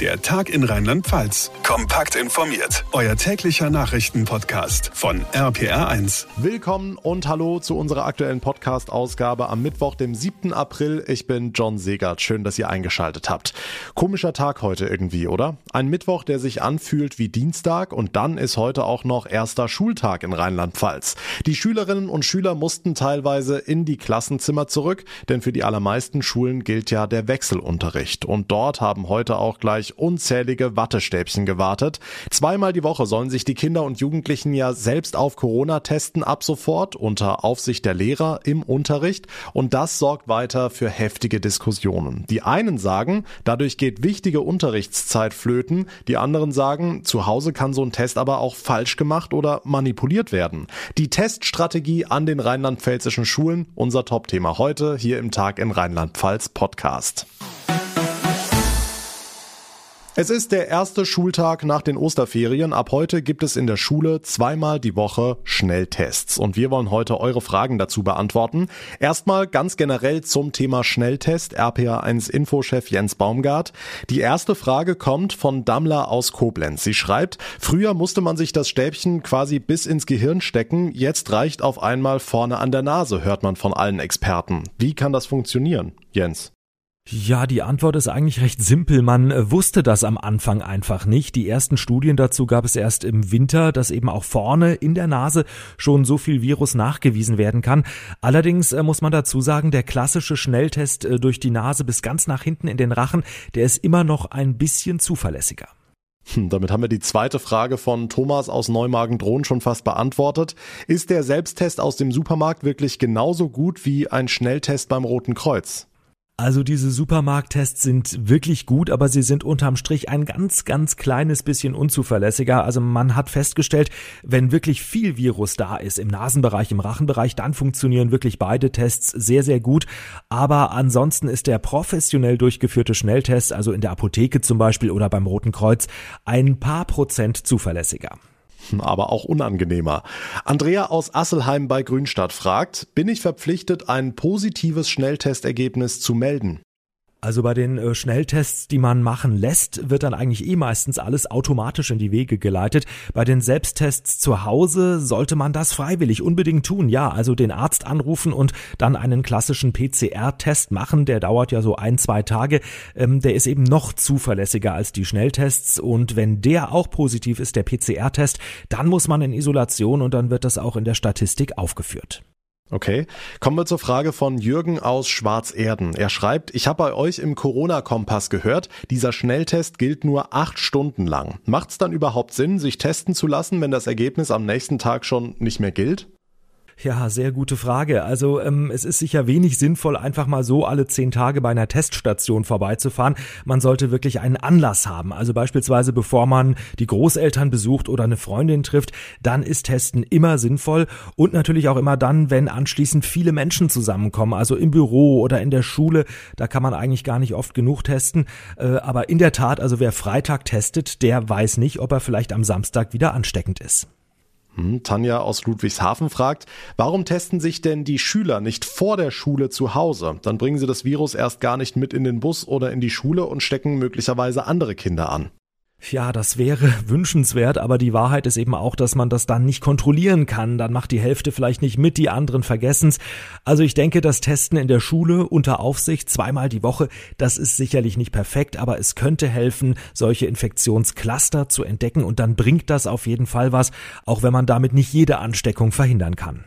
Der Tag in Rheinland-Pfalz. Kompakt informiert. Euer täglicher Nachrichtenpodcast von RPR1. Willkommen und hallo zu unserer aktuellen Podcast-Ausgabe am Mittwoch, dem 7. April. Ich bin John Segert. Schön, dass ihr eingeschaltet habt. Komischer Tag heute irgendwie, oder? Ein Mittwoch, der sich anfühlt wie Dienstag und dann ist heute auch noch erster Schultag in Rheinland-Pfalz. Die Schülerinnen und Schüler mussten teilweise in die Klassenzimmer zurück, denn für die allermeisten Schulen gilt ja der Wechselunterricht. Und dort haben heute auch gleich gleich unzählige Wattestäbchen gewartet. Zweimal die Woche sollen sich die Kinder und Jugendlichen ja selbst auf Corona testen ab sofort unter Aufsicht der Lehrer im Unterricht und das sorgt weiter für heftige Diskussionen. Die einen sagen, dadurch geht wichtige Unterrichtszeit flöten, die anderen sagen, zu Hause kann so ein Test aber auch falsch gemacht oder manipuliert werden. Die Teststrategie an den rheinland-pfälzischen Schulen, unser Topthema heute hier im Tag in Rheinland-Pfalz Podcast. Es ist der erste Schultag nach den Osterferien. Ab heute gibt es in der Schule zweimal die Woche Schnelltests. Und wir wollen heute eure Fragen dazu beantworten. Erstmal ganz generell zum Thema Schnelltest, RPA1 Infochef Jens Baumgart. Die erste Frage kommt von Dammler aus Koblenz. Sie schreibt, früher musste man sich das Stäbchen quasi bis ins Gehirn stecken. Jetzt reicht auf einmal vorne an der Nase, hört man von allen Experten. Wie kann das funktionieren? Jens. Ja, die Antwort ist eigentlich recht simpel. Man äh, wusste das am Anfang einfach nicht. Die ersten Studien dazu gab es erst im Winter, dass eben auch vorne in der Nase schon so viel Virus nachgewiesen werden kann. Allerdings äh, muss man dazu sagen, der klassische Schnelltest äh, durch die Nase bis ganz nach hinten in den Rachen, der ist immer noch ein bisschen zuverlässiger. Hm, damit haben wir die zweite Frage von Thomas aus Neumagen-Drohn schon fast beantwortet. Ist der Selbsttest aus dem Supermarkt wirklich genauso gut wie ein Schnelltest beim Roten Kreuz? Also diese Supermarkttests sind wirklich gut, aber sie sind unterm Strich ein ganz, ganz kleines bisschen unzuverlässiger. Also man hat festgestellt, wenn wirklich viel Virus da ist im Nasenbereich, im Rachenbereich, dann funktionieren wirklich beide Tests sehr, sehr gut. Aber ansonsten ist der professionell durchgeführte Schnelltest, also in der Apotheke zum Beispiel oder beim Roten Kreuz, ein paar Prozent zuverlässiger aber auch unangenehmer. Andrea aus Asselheim bei Grünstadt fragt, bin ich verpflichtet, ein positives Schnelltestergebnis zu melden? Also bei den äh, Schnelltests, die man machen lässt, wird dann eigentlich eh meistens alles automatisch in die Wege geleitet. Bei den Selbsttests zu Hause sollte man das freiwillig unbedingt tun. Ja, also den Arzt anrufen und dann einen klassischen PCR-Test machen. Der dauert ja so ein, zwei Tage. Ähm, der ist eben noch zuverlässiger als die Schnelltests. Und wenn der auch positiv ist, der PCR-Test, dann muss man in Isolation und dann wird das auch in der Statistik aufgeführt. Okay, kommen wir zur Frage von Jürgen aus Schwarzerden. Er schreibt, ich habe bei euch im Corona-Kompass gehört, dieser Schnelltest gilt nur acht Stunden lang. Macht es dann überhaupt Sinn, sich testen zu lassen, wenn das Ergebnis am nächsten Tag schon nicht mehr gilt? Ja, sehr gute Frage. Also ähm, es ist sicher wenig sinnvoll, einfach mal so alle zehn Tage bei einer Teststation vorbeizufahren. Man sollte wirklich einen Anlass haben. Also beispielsweise bevor man die Großeltern besucht oder eine Freundin trifft, dann ist Testen immer sinnvoll und natürlich auch immer dann, wenn anschließend viele Menschen zusammenkommen. Also im Büro oder in der Schule, da kann man eigentlich gar nicht oft genug testen. Äh, aber in der Tat, also wer Freitag testet, der weiß nicht, ob er vielleicht am Samstag wieder ansteckend ist. Hm, Tanja aus Ludwigshafen fragt, warum testen sich denn die Schüler nicht vor der Schule zu Hause? Dann bringen sie das Virus erst gar nicht mit in den Bus oder in die Schule und stecken möglicherweise andere Kinder an. Ja, das wäre wünschenswert, aber die Wahrheit ist eben auch, dass man das dann nicht kontrollieren kann. Dann macht die Hälfte vielleicht nicht mit, die anderen vergessen's. Also ich denke, das Testen in der Schule unter Aufsicht zweimal die Woche, das ist sicherlich nicht perfekt, aber es könnte helfen, solche Infektionscluster zu entdecken und dann bringt das auf jeden Fall was, auch wenn man damit nicht jede Ansteckung verhindern kann.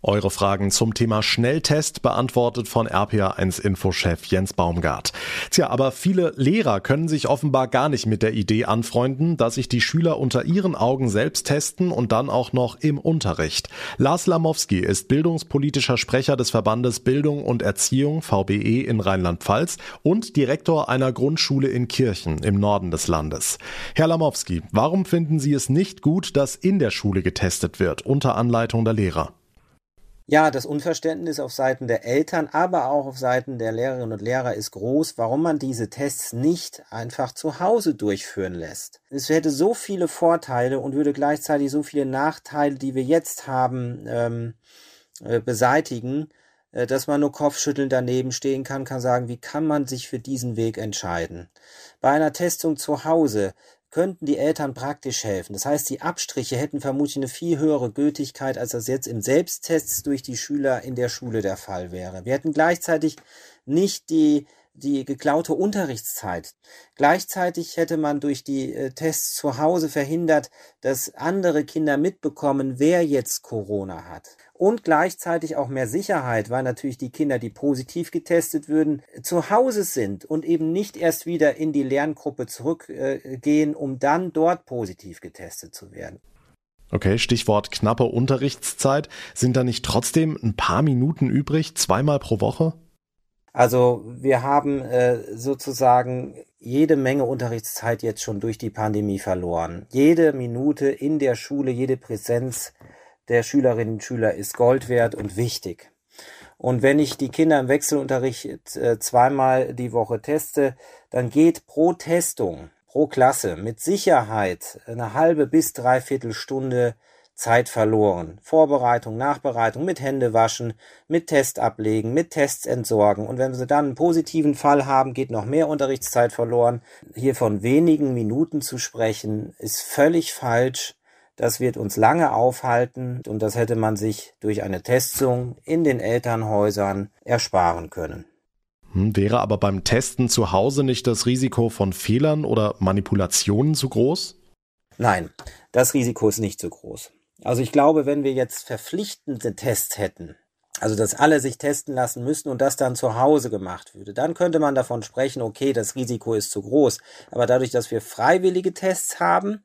Eure Fragen zum Thema Schnelltest beantwortet von RPA1 Infochef Jens Baumgart. Tja, aber viele Lehrer können sich offenbar gar nicht mit der Idee anfreunden, dass sich die Schüler unter ihren Augen selbst testen und dann auch noch im Unterricht. Lars Lamowski ist bildungspolitischer Sprecher des Verbandes Bildung und Erziehung VBE in Rheinland-Pfalz und Direktor einer Grundschule in Kirchen im Norden des Landes. Herr Lamowski, warum finden Sie es nicht gut, dass in der Schule getestet wird unter Anleitung der Lehrer? Ja, das Unverständnis auf Seiten der Eltern, aber auch auf Seiten der Lehrerinnen und Lehrer ist groß, warum man diese Tests nicht einfach zu Hause durchführen lässt. Es hätte so viele Vorteile und würde gleichzeitig so viele Nachteile, die wir jetzt haben, ähm, äh, beseitigen. äh, dass man nur Kopfschütteln daneben stehen kann, kann sagen, wie kann man sich für diesen Weg entscheiden. Bei einer Testung zu Hause könnten die Eltern praktisch helfen. Das heißt, die Abstriche hätten vermutlich eine viel höhere Gültigkeit, als das jetzt im Selbsttest durch die Schüler in der Schule der Fall wäre. Wir hätten gleichzeitig nicht die die geklaute Unterrichtszeit. Gleichzeitig hätte man durch die äh, Tests zu Hause verhindert, dass andere Kinder mitbekommen, wer jetzt Corona hat. Und gleichzeitig auch mehr Sicherheit, weil natürlich die Kinder, die positiv getestet würden, zu Hause sind und eben nicht erst wieder in die Lerngruppe zurückgehen, äh, um dann dort positiv getestet zu werden. Okay, Stichwort knappe Unterrichtszeit. Sind da nicht trotzdem ein paar Minuten übrig, zweimal pro Woche? Also wir haben äh, sozusagen jede Menge Unterrichtszeit jetzt schon durch die Pandemie verloren. Jede Minute in der Schule, jede Präsenz der Schülerinnen und Schüler ist Gold wert und wichtig. Und wenn ich die Kinder im Wechselunterricht äh, zweimal die Woche teste, dann geht pro Testung, pro Klasse mit Sicherheit eine halbe bis dreiviertel Stunde Zeit verloren. Vorbereitung, Nachbereitung, mit Hände waschen, mit Test ablegen, mit Tests entsorgen. Und wenn Sie dann einen positiven Fall haben, geht noch mehr Unterrichtszeit verloren. Hier von wenigen Minuten zu sprechen, ist völlig falsch. Das wird uns lange aufhalten und das hätte man sich durch eine Testung in den Elternhäusern ersparen können. Hm, wäre aber beim Testen zu Hause nicht das Risiko von Fehlern oder Manipulationen zu groß? Nein, das Risiko ist nicht so groß. Also ich glaube, wenn wir jetzt verpflichtende Tests hätten, also dass alle sich testen lassen müssten und das dann zu Hause gemacht würde, dann könnte man davon sprechen, okay, das Risiko ist zu groß. Aber dadurch, dass wir freiwillige Tests haben,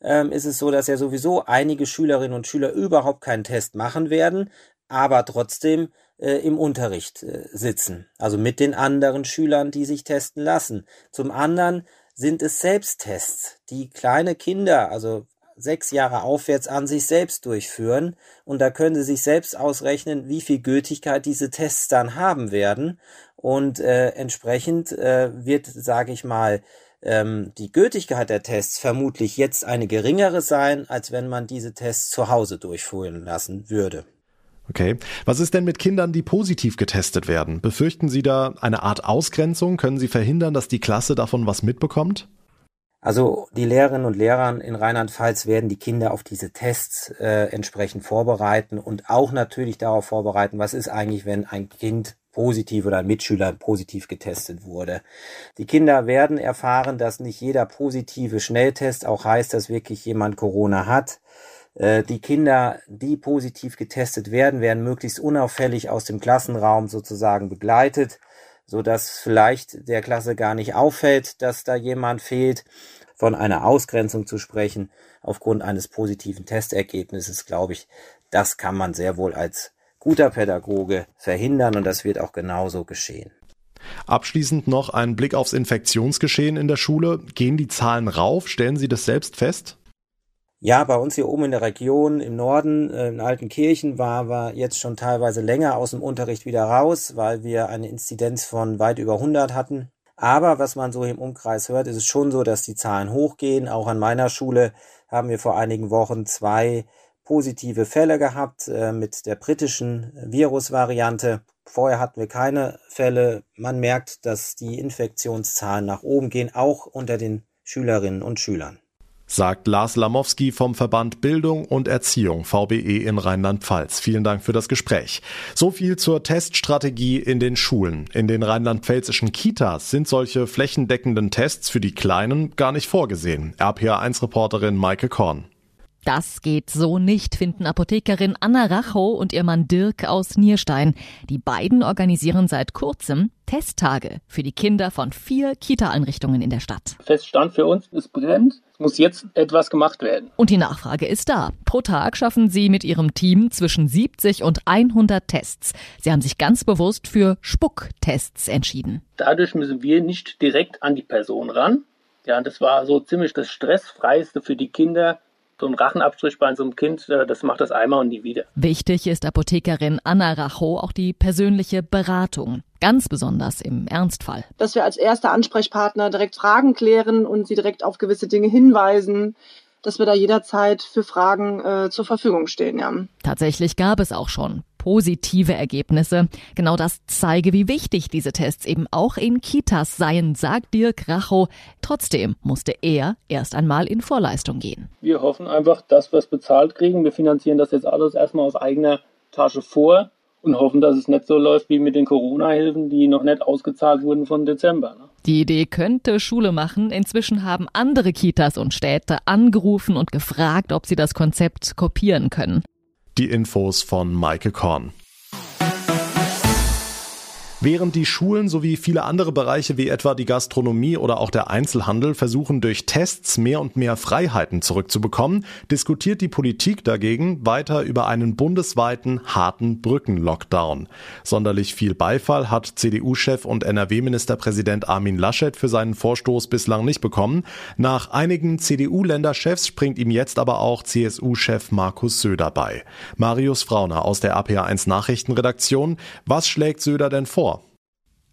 ähm, ist es so, dass ja sowieso einige Schülerinnen und Schüler überhaupt keinen Test machen werden, aber trotzdem äh, im Unterricht äh, sitzen. Also mit den anderen Schülern, die sich testen lassen. Zum anderen sind es Selbsttests, die kleine Kinder, also sechs Jahre aufwärts an sich selbst durchführen und da können Sie sich selbst ausrechnen, wie viel Gültigkeit diese Tests dann haben werden und äh, entsprechend äh, wird, sage ich mal, ähm, die Gültigkeit der Tests vermutlich jetzt eine geringere sein, als wenn man diese Tests zu Hause durchführen lassen würde. Okay. Was ist denn mit Kindern, die positiv getestet werden? Befürchten Sie da eine Art Ausgrenzung? Können Sie verhindern, dass die Klasse davon was mitbekommt? Also die Lehrerinnen und Lehrer in Rheinland-Pfalz werden die Kinder auf diese Tests äh, entsprechend vorbereiten und auch natürlich darauf vorbereiten, was ist eigentlich, wenn ein Kind positiv oder ein Mitschüler positiv getestet wurde. Die Kinder werden erfahren, dass nicht jeder positive Schnelltest auch heißt, dass wirklich jemand Corona hat. Äh, die Kinder, die positiv getestet werden, werden möglichst unauffällig aus dem Klassenraum sozusagen begleitet so dass vielleicht der Klasse gar nicht auffällt, dass da jemand fehlt. Von einer Ausgrenzung zu sprechen aufgrund eines positiven Testergebnisses, glaube ich, das kann man sehr wohl als guter Pädagoge verhindern und das wird auch genauso geschehen. Abschließend noch ein Blick aufs Infektionsgeschehen in der Schule. Gehen die Zahlen rauf? Stellen Sie das selbst fest? Ja, bei uns hier oben in der Region im Norden, äh, in Altenkirchen, war wir jetzt schon teilweise länger aus dem Unterricht wieder raus, weil wir eine Inzidenz von weit über 100 hatten. Aber was man so im Umkreis hört, ist es schon so, dass die Zahlen hochgehen. Auch an meiner Schule haben wir vor einigen Wochen zwei positive Fälle gehabt äh, mit der britischen Virusvariante. Vorher hatten wir keine Fälle. Man merkt, dass die Infektionszahlen nach oben gehen, auch unter den Schülerinnen und Schülern sagt Lars Lamowski vom Verband Bildung und Erziehung VBE in Rheinland-Pfalz. Vielen Dank für das Gespräch. So viel zur Teststrategie in den Schulen. In den rheinland-pfälzischen Kitas sind solche flächendeckenden Tests für die Kleinen gar nicht vorgesehen. RPA1-Reporterin Maike Korn. Das geht so nicht, finden Apothekerin Anna Rachow und ihr Mann Dirk aus Nierstein. Die beiden organisieren seit kurzem Testtage für die Kinder von vier Kita-Einrichtungen in der Stadt. Feststand für uns, es brennt, es muss jetzt etwas gemacht werden. Und die Nachfrage ist da. Pro Tag schaffen sie mit ihrem Team zwischen 70 und 100 Tests. Sie haben sich ganz bewusst für Spucktests entschieden. Dadurch müssen wir nicht direkt an die Person ran. Ja, das war so ziemlich das stressfreiste für die Kinder, so ein Rachenabstrich bei so einem Kind, äh, das macht das einmal und nie wieder. Wichtig ist Apothekerin Anna Rachow auch die persönliche Beratung. Ganz besonders im Ernstfall. Dass wir als erster Ansprechpartner direkt Fragen klären und sie direkt auf gewisse Dinge hinweisen dass wir da jederzeit für Fragen äh, zur Verfügung stehen. Ja. Tatsächlich gab es auch schon positive Ergebnisse. Genau das zeige, wie wichtig diese Tests eben auch in Kitas seien, sagt Dirk Rachow. Trotzdem musste er erst einmal in Vorleistung gehen. Wir hoffen einfach, dass wir es bezahlt kriegen. Wir finanzieren das jetzt alles erstmal aus eigener Tasche vor und hoffen, dass es nicht so läuft wie mit den Corona-Hilfen, die noch nicht ausgezahlt wurden von Dezember. Ne? Die Idee könnte Schule machen. Inzwischen haben andere Kitas und Städte angerufen und gefragt, ob sie das Konzept kopieren können. Die Infos von Maike Korn. Während die Schulen sowie viele andere Bereiche wie etwa die Gastronomie oder auch der Einzelhandel versuchen, durch Tests mehr und mehr Freiheiten zurückzubekommen, diskutiert die Politik dagegen weiter über einen bundesweiten harten Brückenlockdown. Sonderlich viel Beifall hat CDU-Chef und NRW-Ministerpräsident Armin Laschet für seinen Vorstoß bislang nicht bekommen. Nach einigen CDU-Länderchefs springt ihm jetzt aber auch CSU-Chef Markus Söder bei. Marius Frauner aus der APA1 Nachrichtenredaktion. Was schlägt Söder denn vor?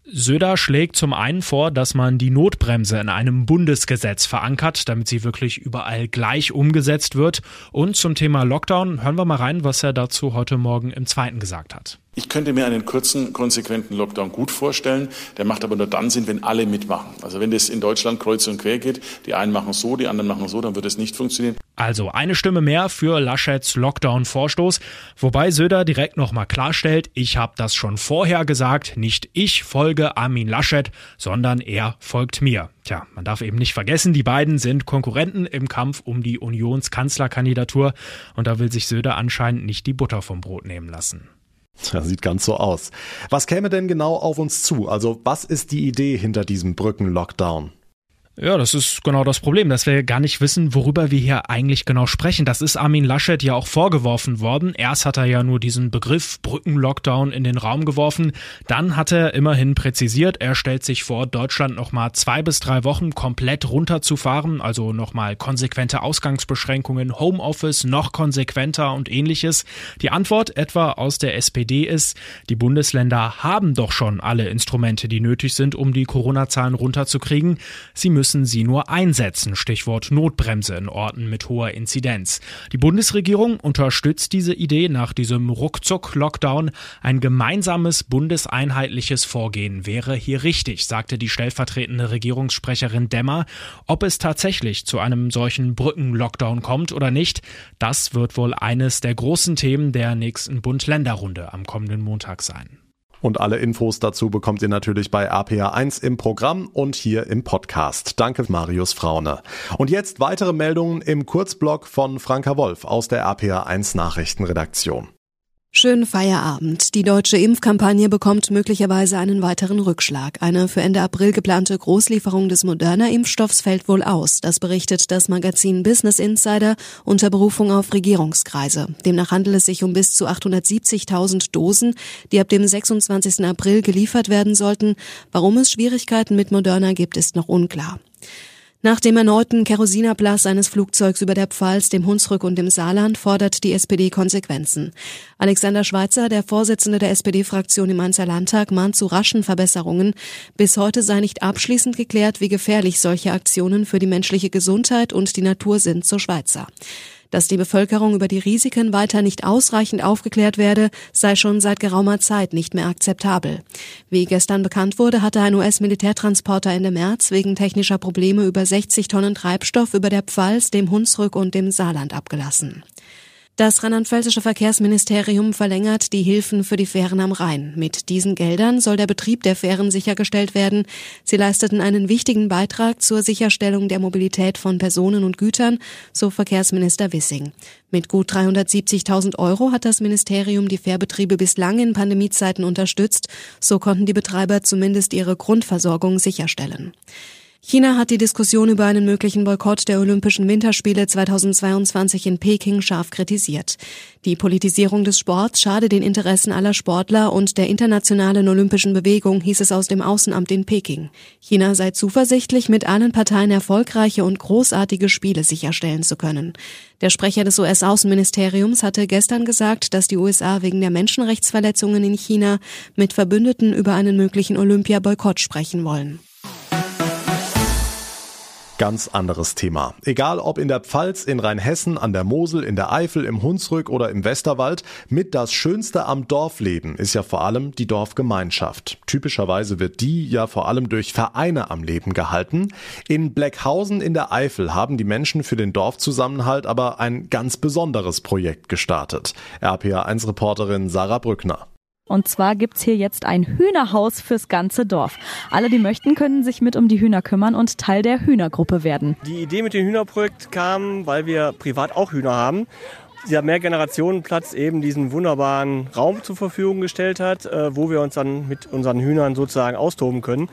Söder schlägt zum einen vor, dass man die Notbremse in einem Bundesgesetz verankert, damit sie wirklich überall gleich umgesetzt wird. Und zum Thema Lockdown hören wir mal rein, was er dazu heute Morgen im zweiten gesagt hat. Ich könnte mir einen kurzen, konsequenten Lockdown gut vorstellen. Der macht aber nur dann Sinn, wenn alle mitmachen. Also wenn das in Deutschland kreuz und quer geht, die einen machen so, die anderen machen so, dann wird es nicht funktionieren. Also eine Stimme mehr für Laschets Lockdown-Vorstoß, wobei Söder direkt nochmal klarstellt, ich habe das schon vorher gesagt, nicht ich folge Armin Laschet, sondern er folgt mir. Tja, man darf eben nicht vergessen, die beiden sind Konkurrenten im Kampf um die Unionskanzlerkandidatur und da will sich Söder anscheinend nicht die Butter vom Brot nehmen lassen. Ja, sieht ganz so aus. Was käme denn genau auf uns zu? Also was ist die Idee hinter diesem Brückenlockdown? Ja, das ist genau das Problem, dass wir gar nicht wissen, worüber wir hier eigentlich genau sprechen. Das ist Armin Laschet ja auch vorgeworfen worden. Erst hat er ja nur diesen Begriff Brückenlockdown in den Raum geworfen. Dann hat er immerhin präzisiert, er stellt sich vor, Deutschland nochmal zwei bis drei Wochen komplett runterzufahren, also nochmal konsequente Ausgangsbeschränkungen, Homeoffice noch konsequenter und ähnliches. Die Antwort etwa aus der SPD ist, die Bundesländer haben doch schon alle Instrumente, die nötig sind, um die Corona-Zahlen runterzukriegen. Sie müssen müssen sie nur einsetzen. Stichwort Notbremse in Orten mit hoher Inzidenz. Die Bundesregierung unterstützt diese Idee nach diesem Ruckzuck-Lockdown. Ein gemeinsames bundeseinheitliches Vorgehen wäre hier richtig, sagte die stellvertretende Regierungssprecherin Demmer. Ob es tatsächlich zu einem solchen Brücken-Lockdown kommt oder nicht, das wird wohl eines der großen Themen der nächsten Bund-Länder-Runde am kommenden Montag sein. Und alle Infos dazu bekommt ihr natürlich bei APA1 im Programm und hier im Podcast. Danke, Marius Fraune. Und jetzt weitere Meldungen im Kurzblog von Franka Wolf aus der APA1 Nachrichtenredaktion. Schönen Feierabend. Die deutsche Impfkampagne bekommt möglicherweise einen weiteren Rückschlag. Eine für Ende April geplante Großlieferung des moderner Impfstoffs fällt wohl aus. Das berichtet das Magazin Business Insider unter Berufung auf Regierungskreise. Demnach handelt es sich um bis zu 870.000 Dosen, die ab dem 26. April geliefert werden sollten. Warum es Schwierigkeiten mit Moderna gibt, ist noch unklar. Nach dem erneuten Kerosinablass eines Flugzeugs über der Pfalz, dem Hunsrück und dem Saarland fordert die SPD Konsequenzen. Alexander Schweitzer, der Vorsitzende der SPD-Fraktion im Mainzer Landtag, mahnt zu raschen Verbesserungen. Bis heute sei nicht abschließend geklärt, wie gefährlich solche Aktionen für die menschliche Gesundheit und die Natur sind, so Schweitzer. Dass die Bevölkerung über die Risiken weiter nicht ausreichend aufgeklärt werde, sei schon seit geraumer Zeit nicht mehr akzeptabel. Wie gestern bekannt wurde, hatte ein US-Militärtransporter Ende März wegen technischer Probleme über 60 Tonnen Treibstoff über der Pfalz, dem Hunsrück und dem Saarland abgelassen. Das rheinland-pfälzische Verkehrsministerium verlängert die Hilfen für die Fähren am Rhein. Mit diesen Geldern soll der Betrieb der Fähren sichergestellt werden. Sie leisteten einen wichtigen Beitrag zur Sicherstellung der Mobilität von Personen und Gütern, so Verkehrsminister Wissing. Mit gut 370.000 Euro hat das Ministerium die Fährbetriebe bislang in Pandemiezeiten unterstützt. So konnten die Betreiber zumindest ihre Grundversorgung sicherstellen. China hat die Diskussion über einen möglichen Boykott der Olympischen Winterspiele 2022 in Peking scharf kritisiert. Die Politisierung des Sports schade den Interessen aller Sportler und der internationalen olympischen Bewegung, hieß es aus dem Außenamt in Peking. China sei zuversichtlich, mit allen Parteien erfolgreiche und großartige Spiele sicherstellen zu können. Der Sprecher des US-Außenministeriums hatte gestern gesagt, dass die USA wegen der Menschenrechtsverletzungen in China mit Verbündeten über einen möglichen Olympia-Boykott sprechen wollen. Ganz anderes Thema. Egal ob in der Pfalz, in Rheinhessen, an der Mosel, in der Eifel, im Hunsrück oder im Westerwald, mit das Schönste am Dorfleben ist ja vor allem die Dorfgemeinschaft. Typischerweise wird die ja vor allem durch Vereine am Leben gehalten. In Blackhausen in der Eifel haben die Menschen für den Dorfzusammenhalt aber ein ganz besonderes Projekt gestartet. RPA1-Reporterin Sarah Brückner. Und zwar gibt's hier jetzt ein Hühnerhaus fürs ganze Dorf. Alle, die möchten, können sich mit um die Hühner kümmern und Teil der Hühnergruppe werden. Die Idee mit dem Hühnerprojekt kam, weil wir privat auch Hühner haben dieser Mehrgenerationenplatz eben diesen wunderbaren Raum zur Verfügung gestellt hat, äh, wo wir uns dann mit unseren Hühnern sozusagen austoben können.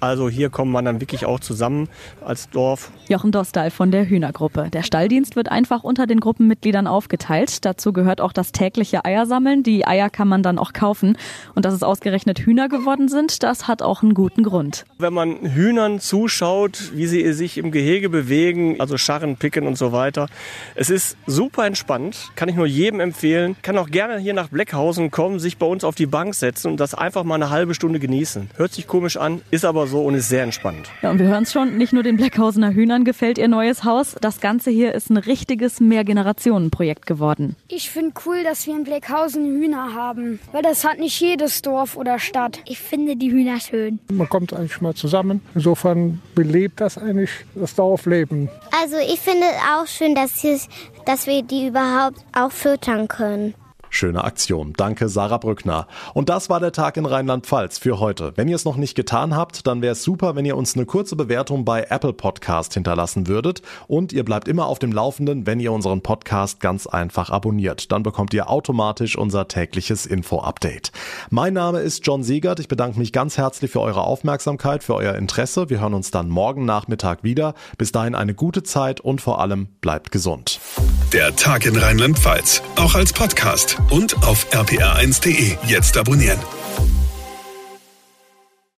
Also hier kommen man dann wirklich auch zusammen als Dorf. Jochen Dostal von der Hühnergruppe. Der Stalldienst wird einfach unter den Gruppenmitgliedern aufgeteilt. Dazu gehört auch das tägliche Eiersammeln. Die Eier kann man dann auch kaufen. Und dass es ausgerechnet Hühner geworden sind, das hat auch einen guten Grund. Wenn man Hühnern zuschaut, wie sie sich im Gehege bewegen, also Scharren picken und so weiter, es ist super entspannt spannend, kann ich nur jedem empfehlen. Kann auch gerne hier nach Bleckhausen kommen, sich bei uns auf die Bank setzen und das einfach mal eine halbe Stunde genießen. Hört sich komisch an, ist aber so und ist sehr entspannt. Ja, und wir hören es schon, nicht nur den Bleckhausener Hühnern gefällt ihr neues Haus. Das Ganze hier ist ein richtiges Mehrgenerationenprojekt geworden. Ich finde cool, dass wir in Bleckhausen Hühner haben, weil das hat nicht jedes Dorf oder Stadt. Ich finde die Hühner schön. Man kommt eigentlich mal zusammen. Insofern belebt das eigentlich das Dorfleben. Also ich finde auch schön, dass, dass wir die überhaupt auch füttern können. Schöne Aktion. Danke, Sarah Brückner. Und das war der Tag in Rheinland-Pfalz für heute. Wenn ihr es noch nicht getan habt, dann wäre es super, wenn ihr uns eine kurze Bewertung bei Apple Podcast hinterlassen würdet. Und ihr bleibt immer auf dem Laufenden, wenn ihr unseren Podcast ganz einfach abonniert. Dann bekommt ihr automatisch unser tägliches Info-Update. Mein Name ist John Siegert. Ich bedanke mich ganz herzlich für eure Aufmerksamkeit, für euer Interesse. Wir hören uns dann morgen Nachmittag wieder. Bis dahin eine gute Zeit und vor allem bleibt gesund. Der Tag in Rheinland-Pfalz. Auch als Podcast und auf rpr1.de. Jetzt abonnieren.